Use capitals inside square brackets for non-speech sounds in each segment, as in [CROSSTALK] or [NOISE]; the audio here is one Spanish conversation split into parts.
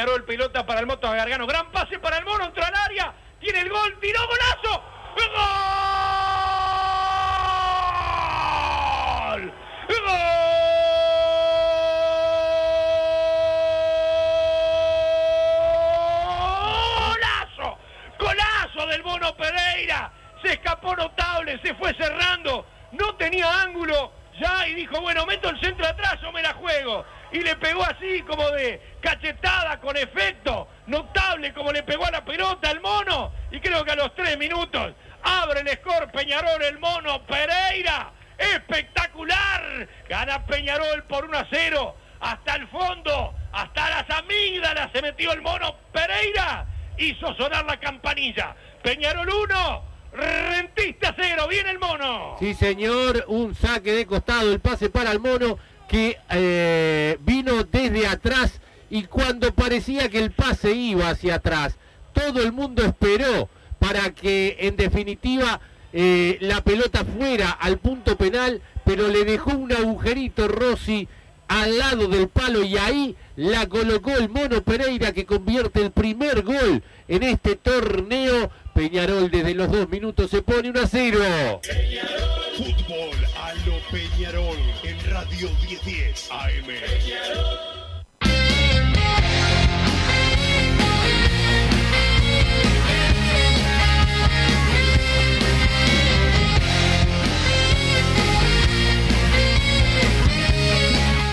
Peñarol, pelota para el Moto Gargano. Gran pase para el Mono, entró al área. Tiene el gol, tiró golazo. ¡Gol! ¡Golazo! ¡Golazo del Mono Pereira! Se escapó notable, se fue cerrando. No tenía ángulo ya y dijo, bueno, meto el centro atrás o me la juego. Y le pegó así como de cachetada con efecto, notable como le mono. Y creo que a los tres minutos abre el score Peñarol, el mono Pereira. Espectacular. Gana Peñarol por 1 a 0. Hasta el fondo, hasta las amígdalas se metió el mono Pereira. Hizo sonar la campanilla. Peñarol 1, Rentista 0. Viene el mono. Sí, señor, un saque de costado, el pase para el mono que eh, vino desde atrás y cuando parecía que el pase iba hacia atrás, todo el mundo esperó para que en definitiva eh, la pelota fuera al punto penal, pero le dejó un agujerito Rossi al lado del palo y ahí la colocó el Mono Pereira que convierte el primer gol en este torneo. Peñarol desde los dos minutos se pone 1 a 0. Fútbol a lo Peñarol en Radio 1010 AM.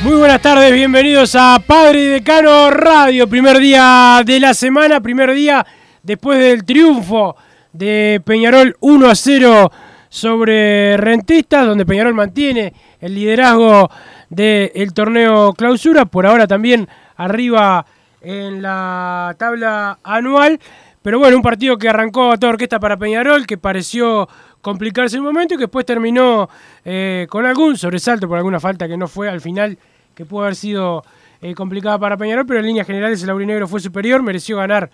Muy buenas tardes, bienvenidos a Padre Decano Radio, primer día de la semana, primer día después del triunfo de Peñarol 1 a 0 sobre Rentistas, donde Peñarol mantiene el liderazgo del torneo clausura, por ahora también arriba en la tabla anual, pero bueno, un partido que arrancó a toda orquesta para Peñarol, que pareció complicarse un momento y que después terminó eh, con algún sobresalto por alguna falta que no fue al final, que pudo haber sido eh, complicada para Peñarol, pero en líneas generales el aurinegro fue superior, mereció ganar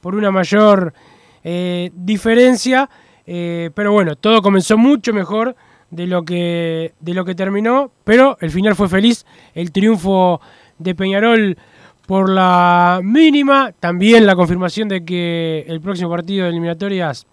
por una mayor eh, diferencia, pero bueno, todo comenzó mucho mejor de lo, que, de lo que terminó, pero el final fue feliz, el triunfo de Peñarol por la mínima, también la confirmación de que el próximo partido de eliminatorias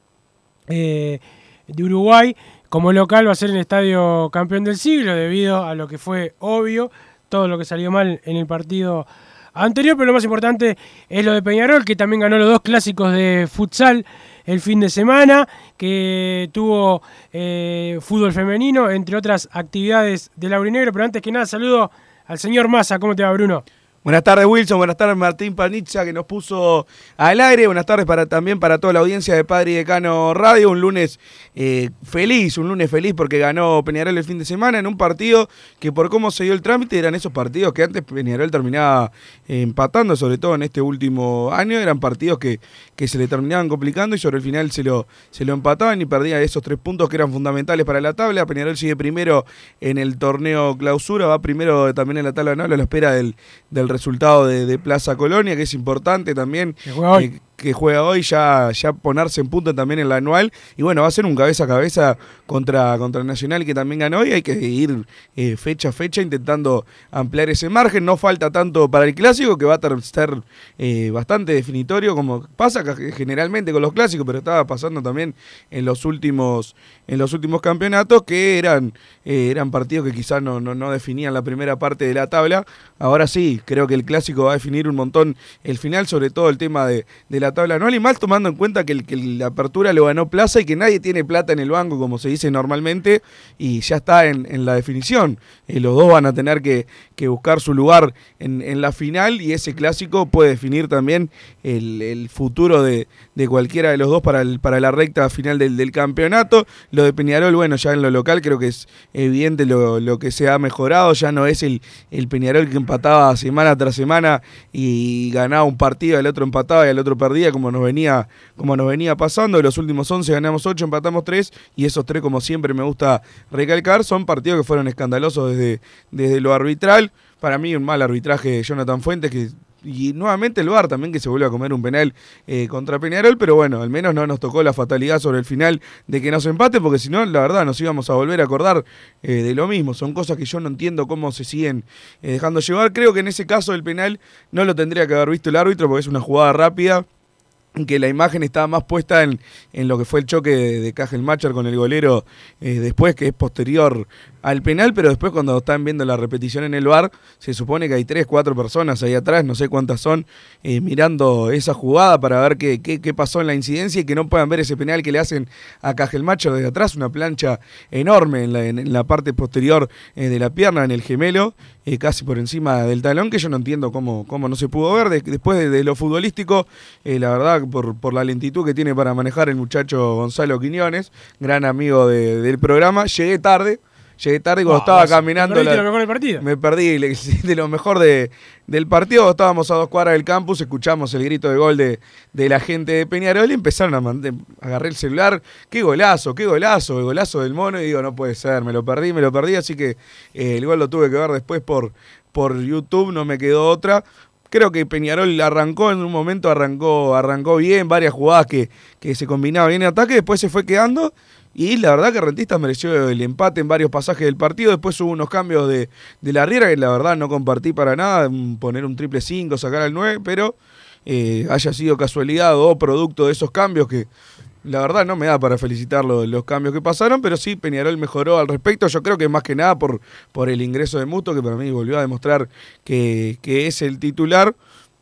de Uruguay como local va a ser en el Estadio Campeón del Siglo, debido a lo que fue obvio, todo lo que salió mal en el partido anterior, pero lo más importante es lo de Peñarol, que también ganó los dos clásicos de futsal el fin de semana, que tuvo eh, fútbol femenino, entre otras actividades del Aurinegro. Pero antes que nada, saludo al señor Massa. ¿Cómo te va, Bruno? Buenas tardes Wilson, buenas tardes Martín Panizza que nos puso al aire, buenas tardes también para toda la audiencia de Padre y Decano Radio, un lunes eh, feliz, un lunes feliz porque ganó Peñarol el fin de semana en un partido que por cómo se dio el trámite eran esos partidos que antes Peñarol terminaba eh, empatando, sobre todo en este último año, eran partidos que, que se le terminaban complicando y sobre el final se lo, se lo empataban y perdía esos tres puntos que eran fundamentales para la tabla, Peñarol sigue primero en el torneo clausura, va primero también en la tabla anual a la espera del, del resultado de, de Plaza Colonia, que es importante también. Que juega hoy. Que juega hoy ya, ya ponerse en punto también en la anual. Y bueno, va a ser un cabeza a cabeza contra, contra Nacional que también ganó y hay que ir eh, fecha a fecha intentando ampliar ese margen. No falta tanto para el clásico que va a ser eh, bastante definitorio como pasa generalmente con los clásicos, pero estaba pasando también en los últimos, en los últimos campeonatos que eran, eh, eran partidos que quizás no, no, no definían la primera parte de la tabla. Ahora sí, creo que el clásico va a definir un montón el final, sobre todo el tema de, de la tabla anual y mal tomando en cuenta que, el, que la apertura lo ganó Plaza y que nadie tiene plata en el banco, como se dice normalmente, y ya está en, en la definición. Eh, los dos van a tener que, que buscar su lugar en, en, la final y ese clásico puede definir también el, el futuro de, de, cualquiera de los dos para, el, para la recta final del, del, campeonato. Lo de Peñarol, bueno, ya en lo local creo que es evidente lo, lo que se ha mejorado, ya no es el, el Peñarol que empataba semana tras semana y ganaba un partido, el otro empataba y el otro perdía, como nos venía, como nos venía pasando. Los últimos 11 ganamos 8, empatamos 3 y esos 3, como siempre me gusta recalcar, son partidos que fueron escandalosos desde, desde lo arbitral. Para mí un mal arbitraje de Jonathan Fuentes que y nuevamente el VAR también que se vuelve a comer un penal eh, contra Peñarol, pero bueno, al menos no nos tocó la fatalidad sobre el final de que nos empate, porque si no, la verdad, nos íbamos a volver a acordar eh, de lo mismo. Son cosas que yo no entiendo cómo se siguen eh, dejando llevar. Creo que en ese caso el penal no lo tendría que haber visto el árbitro, porque es una jugada rápida que la imagen estaba más puesta en, en, lo que fue el choque de, de Cajelmacher con el golero eh, después, que es posterior al penal, pero después cuando están viendo la repetición en el bar, se supone que hay tres, cuatro personas ahí atrás, no sé cuántas son, eh, mirando esa jugada para ver qué, qué, qué, pasó en la incidencia y que no puedan ver ese penal que le hacen a Cajelmacher desde atrás, una plancha enorme en la, en la parte posterior eh, de la pierna, en el gemelo, eh, casi por encima del talón, que yo no entiendo cómo, cómo no se pudo ver. De, después de, de, lo futbolístico, eh, la verdad, por, por, la lentitud que tiene para manejar el muchacho Gonzalo Quiñones, gran amigo de, del programa, llegué tarde. Llegué tarde cuando estaba caminando. La, lo mejor del partido? Me perdí [LAUGHS] de lo mejor de, del partido. Estábamos a dos cuadras del campus, escuchamos el grito de gol de, de la gente de Peñarol y empezaron a mandar. Agarré el celular. ¡Qué golazo! ¡Qué golazo! El golazo del mono. Y digo, no puede ser, me lo perdí, me lo perdí. Así que eh, el gol lo tuve que ver después por, por YouTube, no me quedó otra. Creo que Peñarol arrancó en un momento, arrancó, arrancó bien, varias jugadas que, que se combinaban bien en ataque, después se fue quedando y la verdad que Rentistas mereció el empate en varios pasajes del partido. Después hubo unos cambios de, de la Riera que la verdad no compartí para nada. Poner un triple 5, sacar al 9, pero eh, haya sido casualidad o producto de esos cambios que la verdad no me da para felicitar los, los cambios que pasaron, pero sí Peñarol mejoró al respecto. Yo creo que más que nada por, por el ingreso de Muto, que para mí volvió a demostrar que, que es el titular.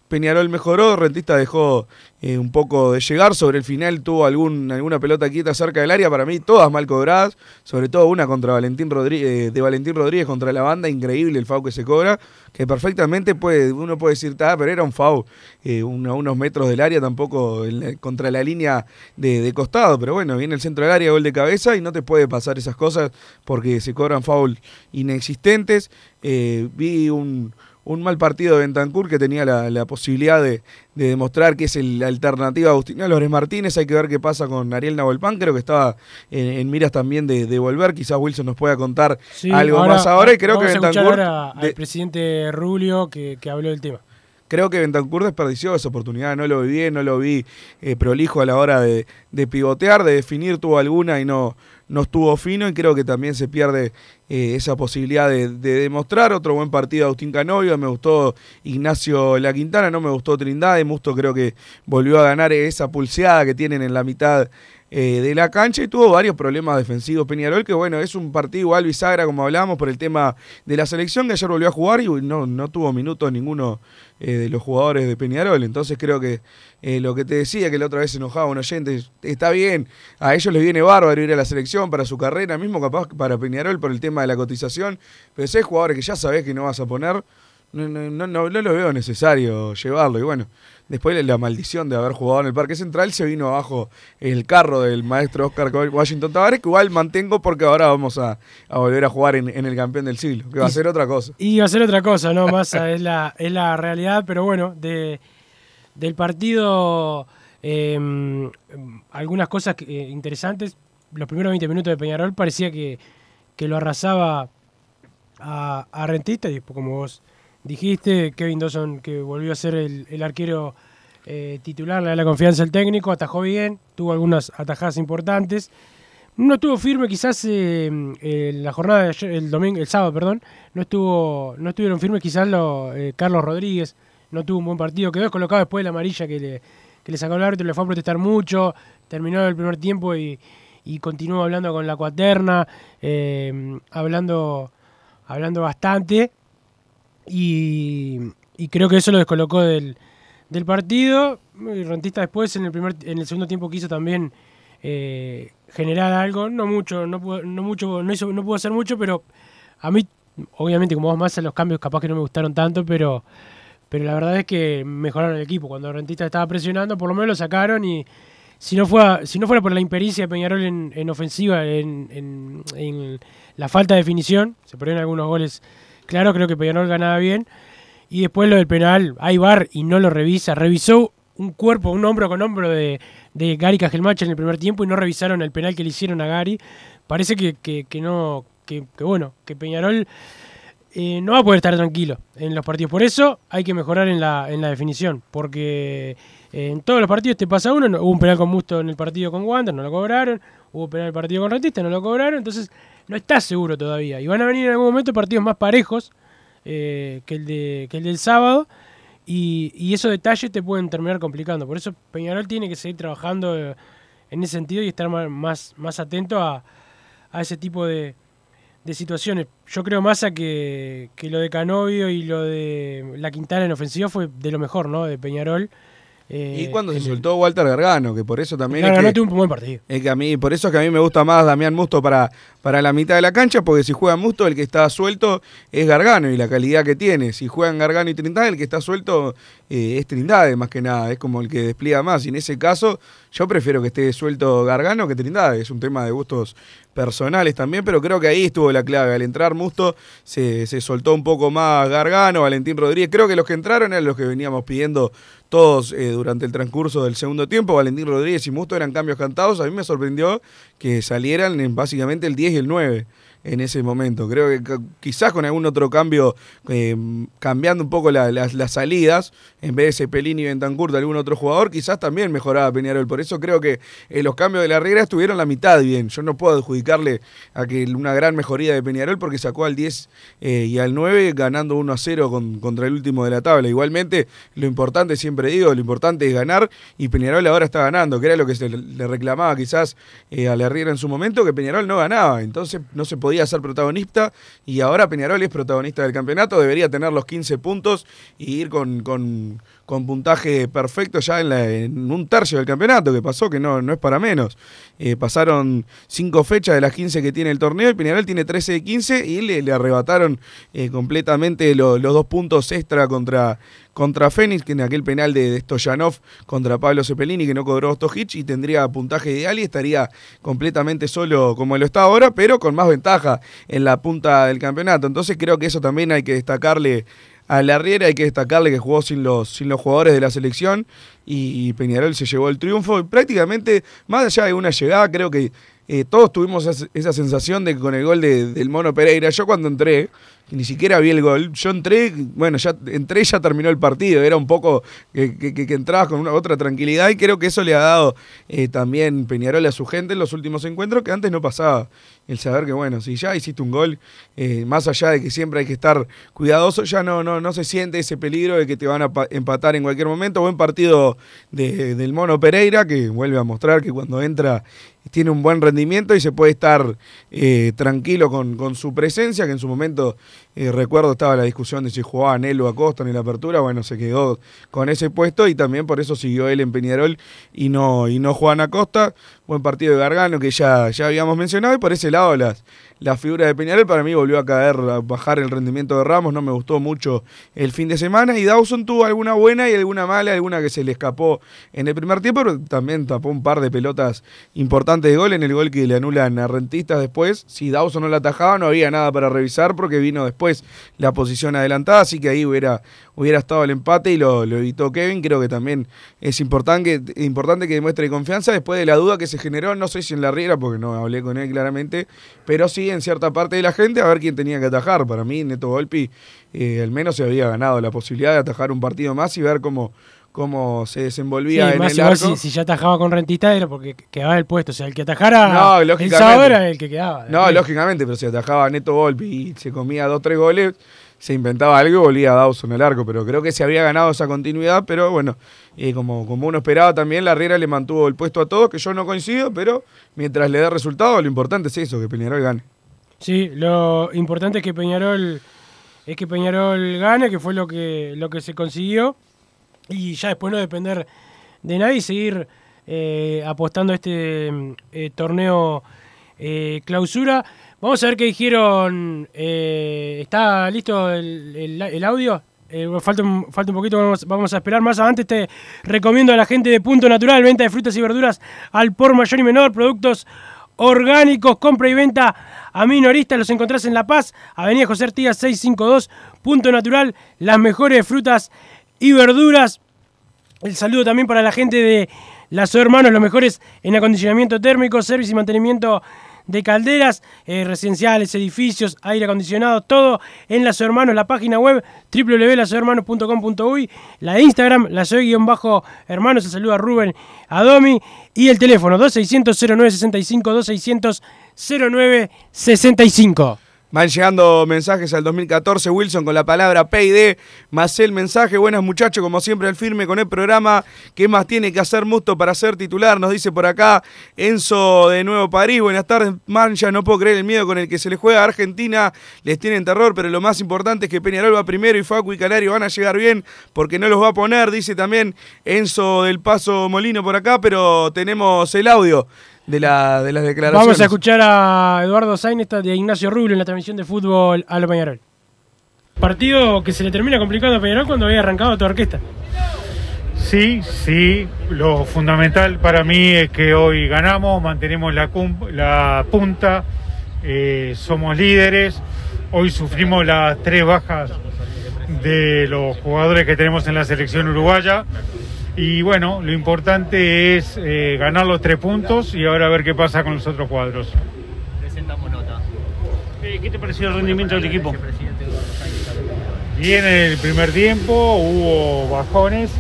Peñarol mejoró, Rentista dejó eh, un poco de llegar, sobre el final tuvo alguna pelota quieta cerca del área, para mí todas mal cobradas, sobre todo una contra Valentín Rodríguez, eh, de Valentín Rodríguez contra la banda, increíble el FAU que se cobra, que perfectamente puede, uno puede decir, ah, pero era un FAU eh, a unos metros del área, tampoco contra la línea de, de, costado, pero bueno, viene el centro del área, gol de cabeza y no te puede pasar esas cosas porque se cobran foul inexistentes. vi un un mal partido de Bentancur que tenía la, la posibilidad de, de, demostrar que es el, la alternativa a Agustín Álvarez Martínez. Hay que ver qué pasa con Ariel Nahuelpan. Creo que estaba en, en miras también de, de, volver. Quizás Wilson nos pueda contar sí, algo ahora, más ahora. Y creo que Bentancur. Ahora al presidente Rubio que, que habló del tema creo que Bentancur desperdició esa oportunidad, no lo vi bien, no lo vi eh, prolijo a la hora de, de, pivotear, de definir, tuvo alguna y no, no estuvo fino y creo que también se pierde eh, esa posibilidad de, de, demostrar. Otro buen partido de Agustín Canovio, me gustó Ignacio La Quintana, no me gustó Trindade, Musto creo que volvió a ganar esa pulseada que tienen en la mitad eh, de la cancha y tuvo varios problemas defensivos Peñarol, que bueno, es un partido igual bisagra como hablábamos por el tema de la selección que ayer volvió a jugar y no, no tuvo minutos ninguno eh, de los jugadores de Peñarol, entonces creo que eh, lo que te decía que la otra vez enojaba un oyente, está bien, a ellos les viene bárbaro ir a la selección para su carrera, mismo capaz para Peñarol por el tema de la cotización, pero si hay jugadores que ya sabés que no vas a poner, no, no, no, no, lo veo necesario llevarlo y bueno. Después la maldición de haber jugado en el Parque Central se vino abajo el carro del maestro Oscar Washington Tavares, que igual mantengo porque ahora vamos a, a volver a jugar en, en, el campeón del siglo, que va a ser otra cosa. Y va a ser otra cosa, ¿no? Más es, la, es la realidad, pero bueno, de, del partido eh, algunas cosas que, eh, interesantes. Los primeros 20 minutos de Peñarol parecía que, que lo arrasaba a, a Rentista y como vos dijiste, Kevin Dawson que volvió a ser el, el arquero eh, titular, le da la confianza al técnico, atajó bien, tuvo algunas atajadas importantes. No estuvo firme quizás eh, la jornada de ayer- el domingo, el sábado, perdón, no estuvo, no estuvieron firmes quizás eh, Carlos Rodríguez, no tuvo un buen partido, quedó descolocado después de la amarilla que le, que le sacó el árbitro, le fue a protestar mucho, terminó el primer tiempo y, continuó hablando con la cuaterna, hablando, hablando bastante y, creo que eso lo descolocó del, del partido. Y Rentista después en el primer en el segundo tiempo quiso también eh, generar algo, no mucho, no pudo, no mucho, no hizo, no pudo hacer mucho, pero a mí, obviamente como vos más los cambios capaz que no me gustaron tanto, pero pero la verdad es que mejoraron el equipo. Cuando Rentista estaba presionando, por lo menos lo sacaron y si no fuera, si no fuera por la impericia de Peñarol en, en ofensiva, en, en- en la falta de definición, se perdieron algunos goles claro, creo que Peñarol ganaba bien. Y después lo del penal, hay bar y no lo revisa. Revisó un cuerpo, un hombro con hombro de, de Gary Cajelmacha en el primer tiempo y no revisaron el penal que le hicieron a Gary. Parece que, que, que no, que, que bueno, que Peñarol eh, no va a poder estar tranquilo en los partidos. Por eso hay que mejorar en la, en la definición, porque eh, en todos los partidos te pasa uno. no- hubo un penal con Musto en el partido con Wander, no lo cobraron. Hubo penal en el partido con Rentista, no lo cobraron. Entonces no estás seguro todavía. Y van a venir en algún momento partidos más parejos eh, que, el de, que el del sábado. Y, y esos detalles te pueden terminar complicando. Por eso Peñarol tiene que seguir trabajando eh, en ese sentido y estar más, más atento a, a ese tipo de, de situaciones. Yo creo más a que, que lo de Canovio y lo de la Quintana en ofensiva fue de lo mejor, ¿no? De Peñarol. Eh, Y cuando se el- soltó Walter Gargano, que por eso también. Claro, es no que- tuvo un buen partido. Es que a mí, por eso es que a mí me gusta más Damián Musto para, para la mitad de la cancha, porque si juega Musto, el que está suelto es Gargano y la calidad que tiene. Si juegan Gargano y Trindade, el que está suelto eh, es Trindade, más que nada, es como el que despliega más. Y en ese caso, yo prefiero que esté suelto Gargano que Trindade. Es un tema de gustos personales también, pero creo que ahí estuvo la clave. Al entrar Musto, se, se soltó un poco más Gargano, Valentín Rodríguez. Creo que los que entraron eran los que veníamos pidiendo todos eh, durante el transcurso del segundo tiempo. Valentín Rodríguez y Musto eran cambios cantados. A mí me sorprendió que salieran en básicamente el 10 y el 9 en ese momento. Creo que quizás con algún otro cambio, eh, cambiando un poco la- las, las salidas, en vez de Cepelini y Bentancur de algún otro jugador, quizás también mejoraba Peñarol. Por eso creo que eh, los cambios de la Riera estuvieron la mitad bien. Yo no puedo adjudicarle a que una gran mejoría de Peñarol porque sacó al 10 eh, y al 9 ganando 1 a 0 con- contra el último de la tabla. Igualmente, lo importante, siempre digo, lo importante es ganar y Peñarol ahora está ganando, que era lo que se le- reclamaba quizás a la Riera en su momento, que Peñarol no ganaba. Entonces no se podía ser protagonista. Y ahora Peñarol es protagonista del campeonato, debería tener los 15 puntos y ir con, con- con puntaje perfecto ya en, la- en un tercio del campeonato, que pasó, que no, no es para menos. Eh, pasaron cinco fechas de las 15 que tiene el torneo y Peñarol tiene 13 de 15 y le, le arrebataron eh, completamente lo- los dos puntos extra contra, contra Fénix, que en aquel penal de, de Stoyanov contra Pablo Cepelini, que no cobró Stojic y tendría puntaje ideal y estaría completamente solo como lo está ahora, pero con más ventaja en la punta del campeonato. Entonces creo que eso también hay que destacarle a la Riera, hay que destacarle que jugó sin los, sin los jugadores de la selección y, Peñarol se llevó el triunfo. Y prácticamente, más allá de una llegada, creo que eh, todos tuvimos esa, sensación de que con el gol de- del Mono Pereira, yo cuando entré, ni siquiera vi el gol, yo entré, bueno, ya entré ya terminó el partido, era un poco que, que, entrabas con una otra tranquilidad y creo que eso le ha dado eh, también Peñarol a su gente en los últimos encuentros que antes no pasaba. El saber que, bueno, si ya hiciste un gol, eh, más allá de que siempre hay que estar cuidadoso, ya no, no, no se siente ese peligro de que te van a pa- empatar en cualquier momento. Buen partido de- del Mono Pereira, que vuelve a mostrar que cuando entra tiene un buen rendimiento y se puede estar eh, tranquilo con, con su presencia, que en su momento, eh, recuerdo, estaba la discusión de si jugaba Nelo Acosta en la apertura, bueno, se quedó con ese puesto y también por eso siguió él en Peñarol y no, y no Juan Acosta. Buen partido de Gargano que ya, ya habíamos mencionado y por ese lado las, la figura de Peñarol para mí volvió a caer, a bajar el rendimiento de Ramos, no me gustó mucho el fin de semana y Dawson tuvo alguna buena y alguna mala, alguna que se le escapó en el primer tiempo, pero también tapó un par de pelotas importantes de gol en el gol que le anulan a Rentistas después. Si Dawson no la atajaba no había nada para revisar porque vino después la posición adelantada, así que ahí hubiera, hubiera estado el empate y lo, lo evitó Kevin. Creo que también es importante, importante que demuestre confianza después de la duda que se generó, no sé si en la Riera, porque no hablé con él claramente, pero sí en cierta parte de la gente a ver quién tenía que atajar. Para mí, Neto Golpi eh, al menos se había ganado la posibilidad de atajar un partido más y ver cómo, cómo se Sí, desenvolvía en más el arco. si, si ya atajaba con Rentista era porque quedaba el puesto. O sea, el que atajara No, el sábado era el que quedaba. No, lógicamente, pero si atajaba Neto Volpi y se comía dos tres goles, se inventaba algo y volvía Dawson el arco. Pero creo que se había ganado esa continuidad, pero bueno, eh, como, como uno esperaba también, la Riera le mantuvo el puesto a todos, que yo no coincido, pero mientras le dé resultado, lo importante es eso, que Peñarol gane. Sí, lo importante es que Peñarol es que Peñarol gane, que fue lo que lo que se consiguió y ya después no depender de nadie seguir eh, apostando a este mm, eh, torneo eh, clausura. Vamos a ver qué dijeron. eh, ¿Está listo el, audio? Eh, falta, un, poquito, vamos, a esperar más adelante. Te recomiendo a la gente de Punto Natural, venta de frutas y verduras al por mayor y menor, productos orgánicos, compra y venta a minoristas. Los encontrás en La Paz, Avenida José Artigas 652, Punto Natural, las mejores frutas y verduras. El saludo también para la gente de Las Hermanos, los mejores en acondicionamiento térmico, servicio y mantenimiento de calderas, eh, residenciales, edificios, aire acondicionado, todo en Las Hermanos, la página web www.lasohermanos.com.uy, la de Instagram, la soy-hermanos, se saluda Rubén Adomi, y el teléfono 2600-0965, 2600-0965. Van llegando mensajes al 2014, Wilson con la palabra PID, más el mensaje, buenas muchachos, como siempre al firme con el programa, ¿qué más tiene que hacer Musto para ser titular? Nos dice por acá Enzo de Nuevo París, buenas tardes, Mancha, no puedo creer el miedo con el que se le juega a Argentina, les tienen terror, pero lo más importante es que Peñarol va primero y Facu y Calario van a llegar bien, porque no los va a poner, dice también Enzo del Paso Molino por acá, pero tenemos el audio de, la, de las declaraciones. Vamos a escuchar a Eduardo Sainesta de Ignacio Rubio en la transmisión de fútbol a lo Peñarol. Partido que se le termina complicando a Peñarol cuando había arrancado toda orquesta. Sí, sí, lo fundamental para mí es que hoy ganamos, mantenemos la, cum- la punta, eh, somos líderes, hoy sufrimos las tres bajas de los jugadores que tenemos en la selección uruguaya y bueno, lo importante es eh, ganar los tres puntos y ahora ver qué pasa con los otros cuadros. Presentamos nota. Eh, ¿Qué te pareció el rendimiento del equipo? Bien en el primer tiempo, hubo bajones.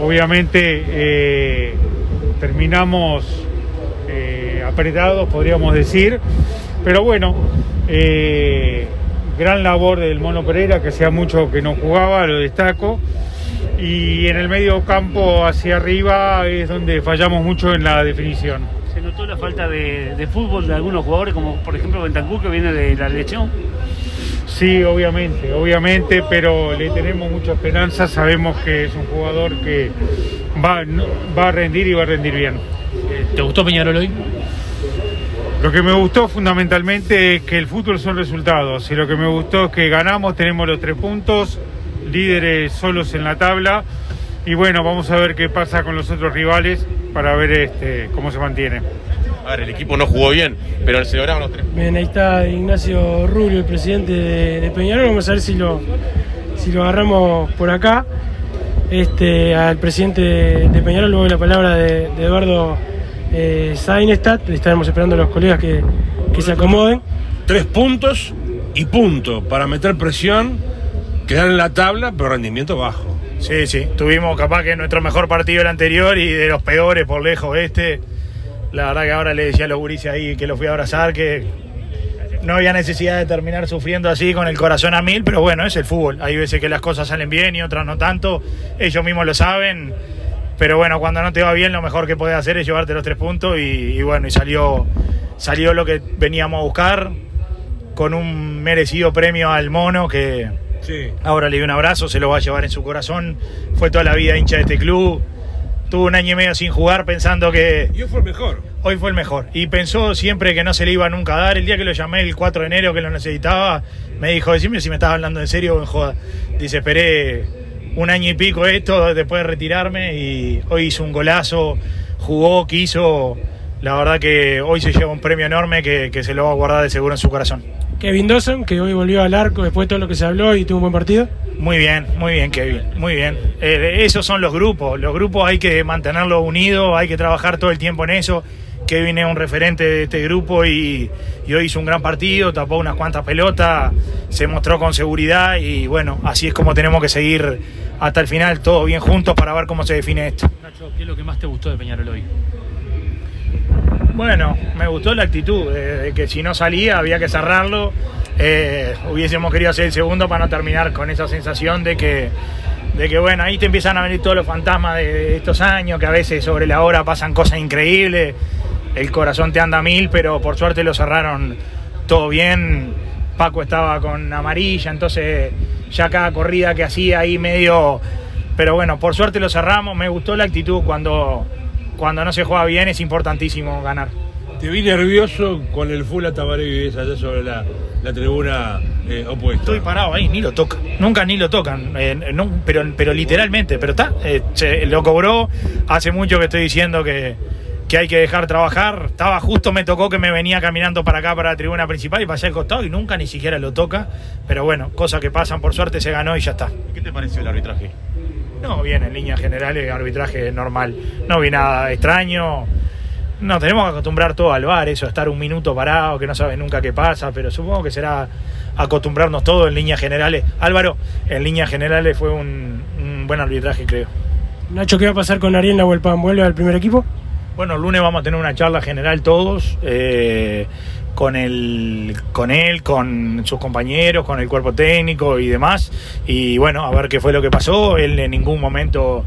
Obviamente eh, terminamos eh, apretados, podríamos decir. Pero bueno, eh, gran labor del Mono Pereira, que hacía mucho que no jugaba, lo destaco. Y en el medio campo hacia arriba es donde fallamos mucho en la definición. ¿Se notó la falta de, de fútbol de algunos jugadores, como por ejemplo Bentancur, que viene de la lesión? Sí, obviamente, obviamente, pero le tenemos mucha esperanza. Sabemos que es un jugador que va, va a rendir y va a rendir bien. ¿Te gustó Peñarol hoy? Lo que me gustó fundamentalmente es que el fútbol son resultados y lo que me gustó es que ganamos, tenemos los tres puntos, líderes solos en la tabla y bueno, vamos a ver qué pasa con los otros rivales para ver este, cómo se mantiene. A ver, el equipo no jugó bien, pero se lograron los tres. Bien, ahí está Ignacio Rubio, el presidente de, de Peñarol. Vamos a ver si lo, si lo agarramos por acá. Este, al presidente de, de Peñarol, luego la palabra de, de Eduardo eh, Sainestad. Estaremos esperando a los colegas que, que se acomoden. Tres puntos y punto para meter presión, quedar en la tabla, pero rendimiento bajo. Sí, sí, tuvimos capaz que nuestro mejor partido el anterior y de los peores por lejos este. La verdad que ahora le decía a los gurises ahí que los fui a abrazar que no había necesidad de terminar sufriendo así con el corazón a mil, pero bueno, es el fútbol. Hay veces que las cosas salen bien y otras no tanto. Ellos mismos lo saben. Pero bueno, cuando no te va bien, lo mejor que puedes hacer es llevarte los tres puntos y, y bueno, y salió, salió lo que veníamos a buscar con un merecido premio al mono que ahora le dio un abrazo, se lo va a llevar en su corazón. Fue toda la vida hincha de este club. Tuvo un año y medio sin jugar pensando que Yo fue el mejor. hoy fue el mejor. Y pensó siempre que no se le iba nunca a dar. El día que lo llamé el 4 de enero que lo necesitaba, me dijo, decime si me estás hablando en serio o en joda. Dice, esperé un año y pico esto después de retirarme y hoy hizo un golazo, jugó, quiso. La verdad que hoy se lleva un premio enorme que, que se lo va a guardar de seguro en su corazón. Kevin Dawson, que hoy volvió al arco después de todo lo que se habló y tuvo un buen partido. Muy bien, muy bien, Kevin, muy bien. Eh, esos son los grupos. Los grupos hay que mantenerlos unidos, hay que trabajar todo el tiempo en eso. Kevin es un referente de este grupo y, y hoy hizo un gran partido, tapó unas cuantas pelotas, se mostró con seguridad y bueno, así es como tenemos que seguir hasta el final todos bien juntos para ver cómo se define esto. Nacho, ¿qué es lo que más te gustó de Peñarol hoy? Bueno, me gustó la actitud de, de que si no salía había que cerrarlo. Eh, hubiésemos querido hacer el segundo para no terminar con esa sensación de que, de que bueno, ahí te empiezan a venir todos los fantasmas de, de estos años, que a veces sobre la hora pasan cosas increíbles, el corazón te anda a mil, pero por suerte lo cerraron todo bien. Paco estaba con amarilla, entonces ya cada corrida que hacía ahí medio... Pero bueno, por suerte lo cerramos, me gustó la actitud cuando, cuando no se juega bien, es importantísimo ganar. Te vi nervioso con el full a Tabaré Vivés allá sobre la, la tribuna eh, opuesta. Estoy parado ahí, ni lo tocan. Nunca ni lo tocan, eh, no, pero, pero literalmente, pero está, eh, se- lo cobró. Hace mucho que estoy diciendo que, que hay que dejar trabajar. Estaba justo, me tocó que me venía caminando para acá, para la tribuna principal y pasé al costado y nunca ni siquiera lo toca. Pero bueno, cosas que pasan, por suerte se ganó y ya está. ¿Qué te pareció el arbitraje? No, bien, en líneas generales, arbitraje normal. No vi nada extraño. No, tenemos que acostumbrar todo al bar, eso, estar un minuto parado, que no sabes nunca qué pasa, pero supongo que será acostumbrarnos todo en líneas generales. Álvaro, en líneas generales fue un, un buen arbitraje, creo. Nacho, ¿qué va a pasar con Ariel Nahuelpan? ¿Vuelve al primer equipo? Bueno, el lunes vamos a tener una charla general todos, eh, con, el, con él, con sus compañeros, con el cuerpo técnico y demás. Y bueno, a ver qué fue lo que pasó. Él en ningún momento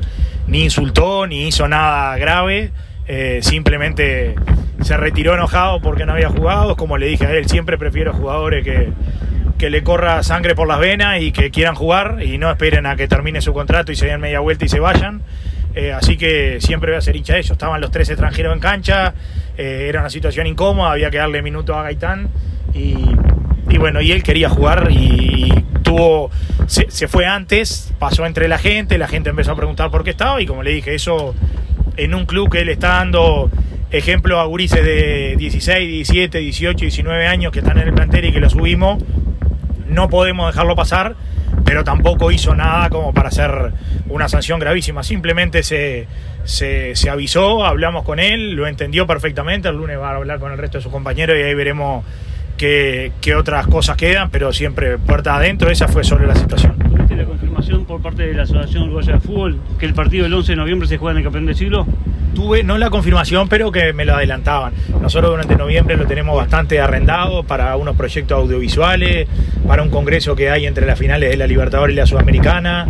ni insultó, ni hizo nada grave. eh, simplemente se retiró enojado porque no había jugado. Como le dije a él, siempre prefiero jugadores que, que le corra sangre por las venas y que quieran jugar y no esperen a que termine su contrato y se den media vuelta y se vayan. Eh, así que siempre voy a ser hincha de ellos. Estaban los tres extranjeros en cancha, eh, era una situación incómoda, había que darle minutos a Gaitán y, y bueno, y él quería jugar y tuvo, se, fue antes, pasó entre la gente, la gente empezó a preguntar por qué estaba y como le dije, eso en un club que él está dando ejemplo a gurises de 16, 17, 18, 19 años que están en el plantel y que lo subimos, no podemos dejarlo pasar, pero tampoco hizo nada como para hacer una sanción gravísima. Simplemente se, se, se avisó, hablamos con él, lo entendió perfectamente. El lunes va a hablar con el resto de sus compañeros y ahí veremos qué, qué otras cosas quedan, pero siempre puerta adentro. Esa fue sobre la situación. ¿Tuviste la confirmación por parte de la Asociación Uruguaya de Fútbol que el partido del 11 de noviembre se juega en el Campeón del Siglo? Tuve, no la confirmación, pero que me lo adelantaban. Nosotros durante noviembre lo tenemos bastante arrendado para unos proyectos audiovisuales, para un congreso que hay entre las finales de la Libertadores y la Sudamericana,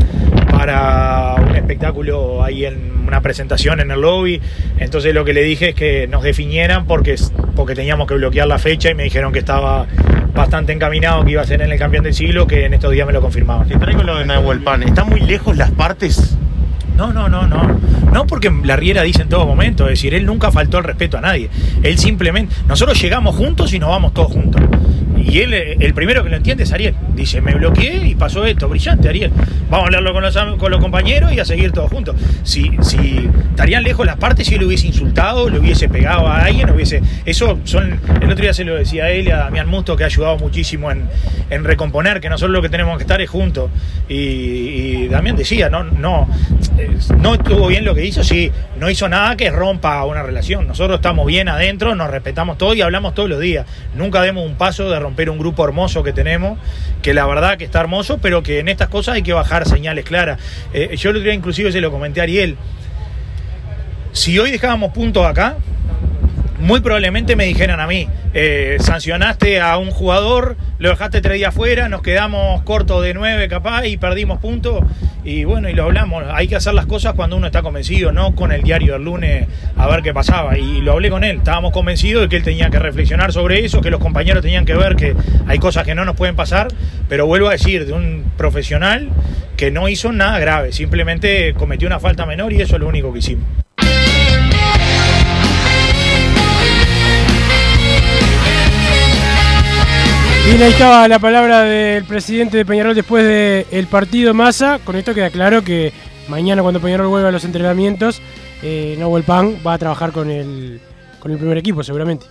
para un espectáculo ahí en una presentación en el lobby. Entonces lo que le dije es que nos definieran porque, porque teníamos que bloquear la fecha y me dijeron que estaba bastante encaminado, que iba a ser en el campeón del siglo, que en estos días me lo confirmaban. Te traigo lo de Nahuel Pan. ¿Están muy lejos las partes? No, no, no, no. No porque la Riera dice en todo momento, es decir, él nunca faltó el respeto a nadie. Él simplemente, nosotros llegamos juntos y nos vamos todos juntos. Y él, el primero que lo entiende es Ariel. Dice, me bloqueé y pasó esto. Brillante, Ariel. Vamos a hablarlo con los, compañeros y a seguir todos juntos. Si, si estarían lejos las partes, si él hubiese insultado, le hubiese pegado a alguien, hubiese... Eso son... El otro día se lo decía a él y a Damián Musto, que ha ayudado muchísimo en, en recomponer, que nosotros lo que tenemos que estar es juntos. Y, y Damián decía, no, no, eh, no estuvo bien lo que hizo, sí, no hizo nada que rompa una relación. Nosotros estamos bien adentro, nos respetamos todo y hablamos todos los días. Nunca demos un paso de romper un grupo hermoso que tenemos, que la verdad que está hermoso, pero que en estas cosas hay que bajar señales claras. Eh, yo día inclusive se lo comenté a Ariel. Si hoy dejábamos puntos acá, muy probablemente me dijeran a mí, eh, sancionaste a un jugador, lo dejaste tres días fuera, nos quedamos cortos de nueve capaz y perdimos puntos. Y bueno, y lo hablamos, hay que hacer las cosas cuando uno está convencido, no con el diario del lunes a ver qué pasaba. Y lo hablé con él, estábamos convencidos de que él tenía que reflexionar sobre eso, que los compañeros tenían que ver que hay cosas que no nos pueden pasar, pero vuelvo a decir, de un profesional que no hizo nada grave, simplemente cometió una falta menor y eso es lo único que hicimos. Bien, ahí estaba la palabra del presidente de Peñarol después del partido Massa. Con esto queda claro que mañana cuando Peñarol vuelva a los entrenamientos, eh, Nahuel Pan va a trabajar con el, con el primer equipo seguramente.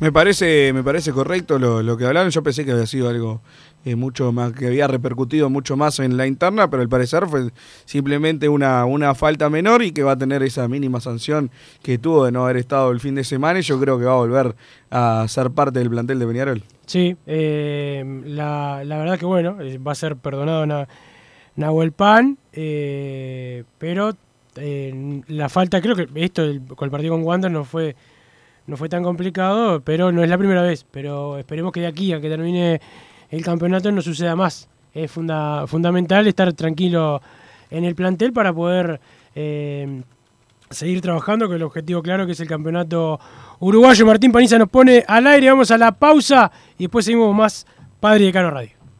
Me parece, me parece correcto lo, lo que hablaron. Yo pensé que había sido algo mucho más, que había repercutido mucho más en la interna, pero al parecer fue simplemente una, una falta menor y que va a tener esa mínima sanción que tuvo de no haber estado el fin de semana y yo creo que va a volver a ser parte del plantel de Peñarol. Sí, eh, la, la verdad que bueno, eh, va a ser perdonado Na- Nahuel Pan, eh, pero la falta, creo que esto con el partido con Wander no fue, no fue tan complicado, pero no es la primera vez. Pero esperemos que de aquí a que termine el campeonato no suceda más. Es funda- fundamental estar tranquilo en el plantel para poder eh, seguir trabajando con el objetivo claro que es el campeonato uruguayo. Martín Paniza nos pone al aire, vamos a la pausa y después seguimos más Padre de Cano Radio.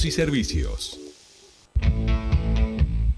y servicios.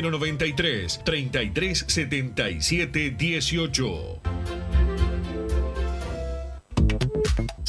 093 3377 18.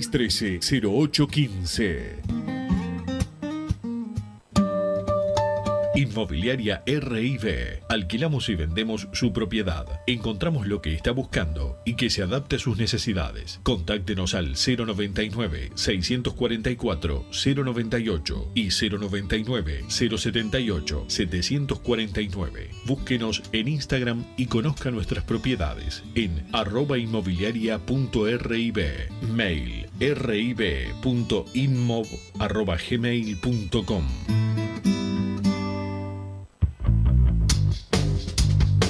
2613-0815. Inmobiliaria RIB. Alquilamos y vendemos su propiedad. Encontramos lo que está buscando y que se adapte a sus necesidades. Contáctenos al 099 644 098 y 099 078 749. Búsquenos en Instagram y conozca nuestras propiedades en arroba inmobiliaria.rib. Mail rib.inmob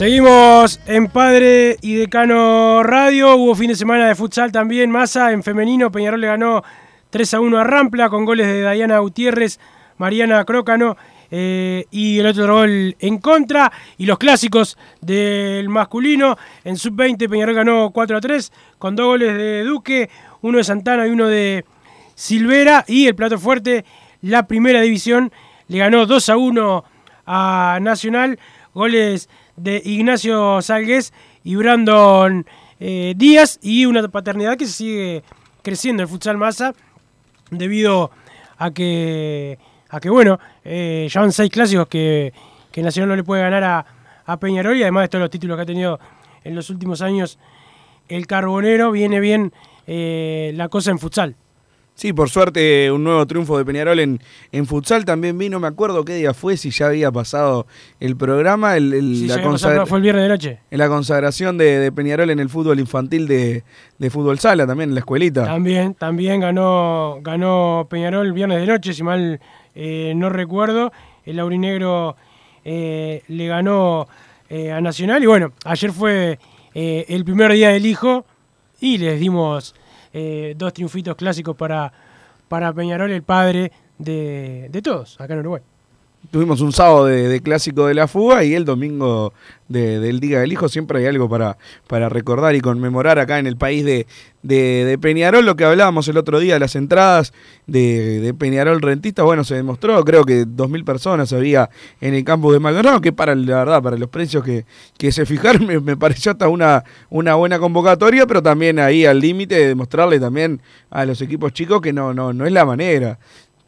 Seguimos en Padre y Decano Radio. Hubo fin de semana de futsal también. Massa en femenino. Peñarol le ganó 3 a 1 a Rampla con goles de Dayana Gutiérrez, Mariana Crócano eh, y el otro gol en contra. Y los clásicos del masculino. En sub-20 Peñarol ganó 4 a 3 con dos goles de Duque, uno de Santana y uno de Silvera. Y el plato fuerte, la primera división, le ganó 2 a 1 a Nacional. Goles de Ignacio Salgués y Brandon eh, Díaz y una paternidad que sigue creciendo en el futsal masa debido a que a que bueno eh, ya van seis clásicos que, que Nacional no le puede ganar a, a, Peñarol y además de todos los títulos que ha tenido en los últimos años el Carbonero viene bien eh, la cosa en futsal. Sí, por suerte un nuevo triunfo de Peñarol en, en futsal también vino, me acuerdo qué día fue, si ya había pasado el programa, el, el Sí, la pasado, fue el viernes de noche. en la consagración de, de Peñarol en el fútbol infantil de, de fútbol sala también, en la escuelita. También, también ganó, ganó Peñarol el viernes de noche, si mal eh, no recuerdo. El Laurinegro eh, le ganó eh, a Nacional. Y bueno, ayer fue eh, el primer día del hijo y les dimos eh, dos triunfitos clásicos para, para Peñarol, el padre de, de todos, acá en Uruguay. Tuvimos un sábado de, de clásico de la fuga y el domingo de- del Día del Hijo. Siempre hay algo para, para recordar y conmemorar acá en el país de, de- de Peñarol. Lo que hablábamos el otro día, las entradas de, de Peñarol Rentista, bueno, se demostró, creo que 2.000 personas había en el campo de Maldonado, que para la verdad, para los precios que, que se fijaron, [LAUGHS] me, me pareció hasta una, una buena convocatoria, pero también ahí al límite de demostrarle también a los equipos chicos que no, no, no es la manera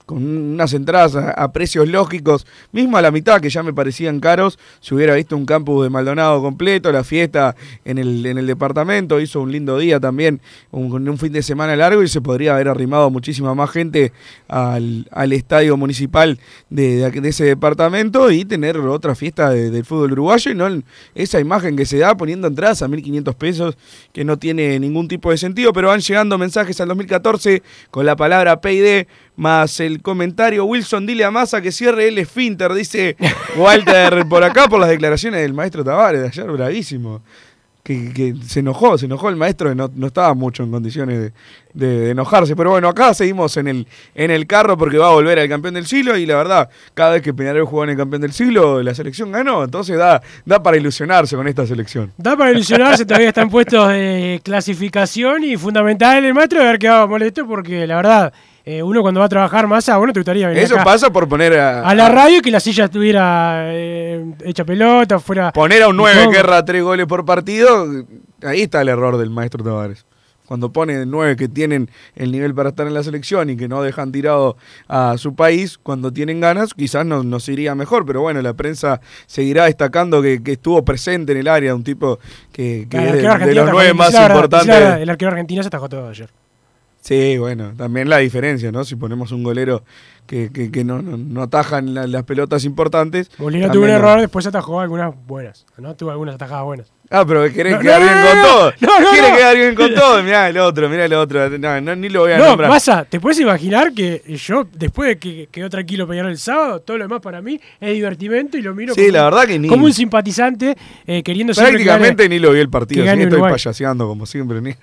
con unas entradas a, precios lógicos, mismo a la mitad que ya me parecían caros, si hubiera visto un campus de Maldonado completo, la fiesta en el, en el departamento, hizo un lindo día también, un, un fin de semana largo y se podría haber arrimado muchísima más gente al, al estadio municipal de, de ese departamento y tener otra fiesta de- del fútbol uruguayo y no esa imagen que se da poniendo entradas a 1.500 pesos que no tiene ningún tipo de sentido, pero van llegando mensajes al 2014 con la palabra PID más el comentario Wilson dile a Massa que cierre el esfínter, dice Walter por acá por las declaraciones del maestro Tavares de ayer, bravísimo. Que, se enojó, se enojó el maestro no, no estaba mucho en condiciones de enojarse. Pero bueno, acá seguimos en el, en el carro porque va a volver al campeón del siglo y la verdad, cada vez que Peñarol jugó en el campeón del siglo, la selección ganó. Entonces da, da para ilusionarse con esta selección. Da para ilusionarse, todavía están puestos de clasificación y fundamental el maestro de haber quedado molesto porque la verdad, eh, uno cuando va a trabajar más, a uno te gustaría venir Eso acá pasa por poner a, a la radio y que la silla estuviera eh, hecha pelota, fuera... Poner a un 9 incómodo. que erra tres goles por partido, ahí está el error del maestro Tavares. cuando pone nueve que tienen el nivel para estar en la selección y que no dejan tirado a su país, cuando tienen ganas, quizás nos, nos iría mejor, pero bueno, la prensa seguirá destacando que, que estuvo presente en el área, un tipo que, que El es de, de los atajó- nueve más quizá la- importantes. El arquero argentino se atajó todo ayer. Sí, bueno, también la diferencia, ¿no? Si ponemos un golero que, que, que no, no, no atajan la- las pelotas importantes. Molina tuvo un no- error, después atajó algunas buenas. ¿no? Tuvo algunas atajadas buenas. Ah, pero querés No, quedar no, bien no, con no, todo. no, no, Quiere no. quedar bien con [LAUGHS] todo. Mirá el otro, mirá el otro. No, no, ni lo voy a No, nombrar. pasa, ¿te puedes imaginar que yo, después de que quedó tranquilo Peñarol el sábado, todo lo demás para mí es divertimento y lo miro Sí, como, la verdad que ni- como un simpatizante eh, queriendo siempre que Prácticamente gane- ni lo vi el partido, que estoy payaseando como siempre. ni- [LAUGHS]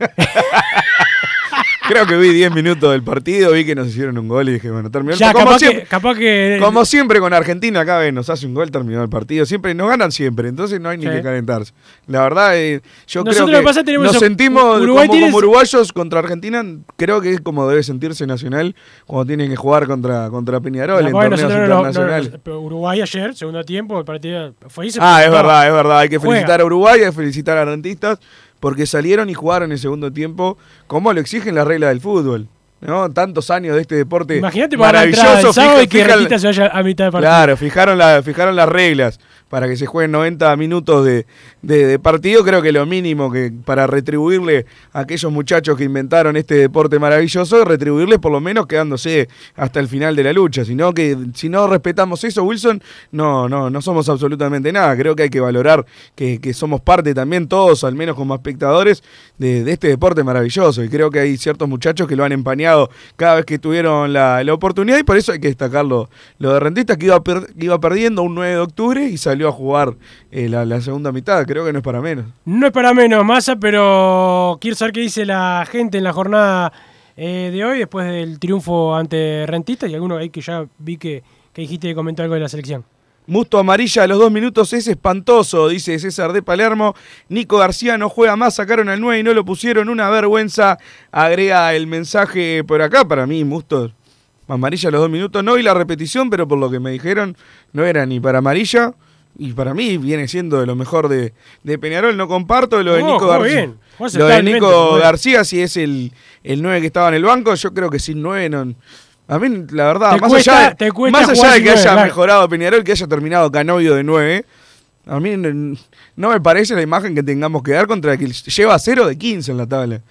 Creo que vi 10 minutos del partido, vi que nos hicieron un gol y dije, bueno, terminó el como capaz siempre, que, capaz que como siempre con Argentina, acá ven, nos hace un gol, terminó el partido. Siempre nos ganan siempre, entonces no hay ni Sí. que calentarse. La verdad, eh, yo Nosotros creo lo que pasa tenemos nos eso- sentimos Uruguay como, uruguayos contra Argentina. Creo que es como debe sentirse Nacional cuando tienen que jugar contra, contra Peñarol en torneos nosotros no- no- internacionales. no- Uruguay ayer, segundo tiempo, el partido fue se Ah, es verdad, es verdad. Hay que Juega. felicitar a Uruguay, hay que felicitar a rentistas, porque salieron y jugaron el segundo tiempo como lo exigen las reglas del fútbol. ¿no? Tantos años de este deporte Imagínate para maravilloso. sábado y que se vaya a mitad de partido. Claro, fijaron, la, fijaron las reglas para que se jueguen 90 minutos de, de- partido. Creo que lo mínimo que para retribuirle a aquellos muchachos que inventaron este deporte maravilloso, retribuirles por lo menos quedándose hasta el final de la lucha. Sino que si no respetamos eso, Wilson, no, no, no somos absolutamente nada. Creo que hay que valorar que, que somos parte también todos, al menos como espectadores, de, de este deporte maravilloso. Y creo que hay ciertos muchachos que lo han empañado cada vez que tuvieron la, la oportunidad y por eso hay que destacarlo. Lo de Rentistas que iba, iba perdiendo un 9 de octubre y salió a jugar eh, la, la segunda mitad. Creo que no es para menos. No es para menos, Massa, pero quiero saber qué dice la gente en la jornada eh, de hoy, después del triunfo ante Rentista, y alguno ahí que ya vi que, que dijiste que comentó algo de la selección. Musto amarilla a los dos minutos es espantoso, dice César de Palermo. Nico García no juega más, sacaron al 9 y no lo pusieron. Una vergüenza. Agrega el mensaje por acá. Para mí, Musto, amarilla a los dos minutos. No vi la repetición, pero por lo que me dijeron, no era ni para amarilla. Y para mí viene siendo de lo mejor de, de Peñarol. No comparto lo de No, Nico García. Lo de Nico. García, si es el, el 9 que estaba en el banco, yo creo que sin 9 no. A mí, la verdad, Te más cuesta- allá de, más allá de que haya claro. mejorado Peñarol, que haya terminado Canovio de 9, a mí n- no me parece la imagen que tengamos que dar contra el que lleva 0 de 15 en la tabla.